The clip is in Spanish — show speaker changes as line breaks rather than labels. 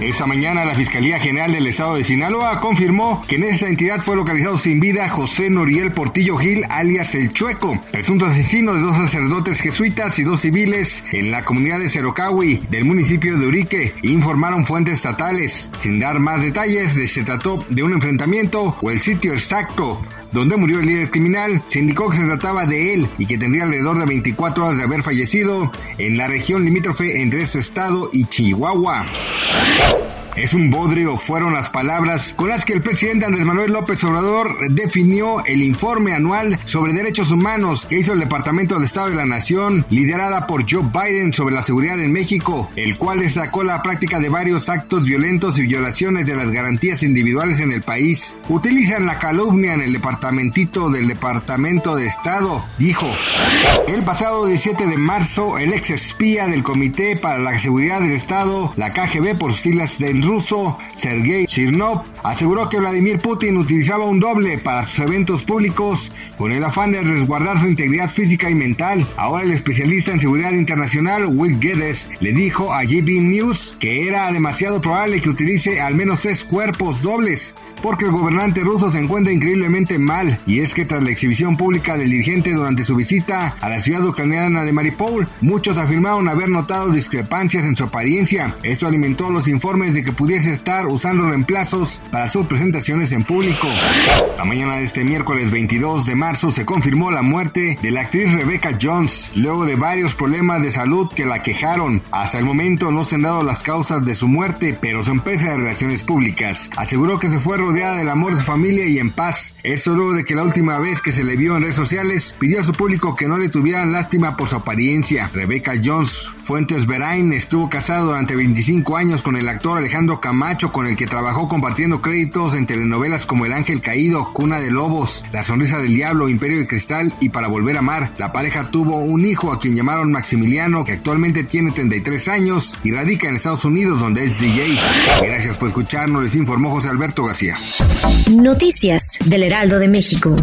Esta mañana la Fiscalía General del Estado de Sinaloa confirmó que en esta entidad fue localizado sin vida José Noriel Portillo Gil, alias El Chueco, presunto asesino de dos sacerdotes jesuitas y dos civiles en la comunidad de Cerocahui del municipio de Urique, informaron fuentes estatales. Sin dar más detalles, se trató de un enfrentamiento o el sitio exacto donde murió el líder criminal, se indicó que se trataba de él y que tendría alrededor de 24 horas de haber fallecido en la región limítrofe entre ese estado y Chihuahua. Es un bodrio, fueron las palabras con las que el presidente Andrés Manuel López Obrador definió el informe anual sobre derechos humanos que hizo el Departamento de Estado de la Nación, liderada por Joe Biden sobre la seguridad en México, el cual destacó la práctica de varios actos violentos y violaciones de las garantías individuales en el país. Utilizan la calumnia en el departamentito del Departamento de Estado, dijo. El pasado 17 de marzo, el ex espía del Comité para la Seguridad del Estado, la KGB por siglas de ruso Sergei Chirnov aseguró que Vladimir Putin utilizaba un doble para sus eventos públicos con el afán de resguardar su integridad física y mental. Ahora el especialista en seguridad internacional Will Geddes le dijo a GB News que era demasiado probable que utilice al menos tres cuerpos dobles porque el gobernante ruso se encuentra increíblemente mal y es que tras la exhibición pública del dirigente durante su visita a la ciudad ucraniana de Mariupol, muchos afirmaron haber notado discrepancias en su apariencia. Esto alimentó los informes de que pudiese estar usando reemplazos para sus presentaciones en público. La mañana de este miércoles 22 de marzo se confirmó la muerte de la actriz Rebecca Jones, luego de varios problemas de salud que la quejaron. Hasta el momento no se han dado las causas de su muerte, pero su empresa de relaciones públicas aseguró que se fue rodeada del amor de su familia y en paz. Esto luego de que la última vez que se le vio en redes sociales pidió a su público que no le tuvieran lástima por su apariencia. Rebecca Jones Fuentes Verain estuvo casado durante 25 años con el actor Camacho, con el que trabajó compartiendo créditos en telenovelas como El Ángel Caído, Cuna de Lobos, La Sonrisa del Diablo, Imperio de Cristal y Para Volver a Amar. La pareja tuvo un hijo a quien llamaron Maximiliano, que actualmente tiene 33 años y radica en Estados Unidos, donde es DJ. Gracias por escucharnos, les informó José Alberto García.
Noticias del Heraldo de México.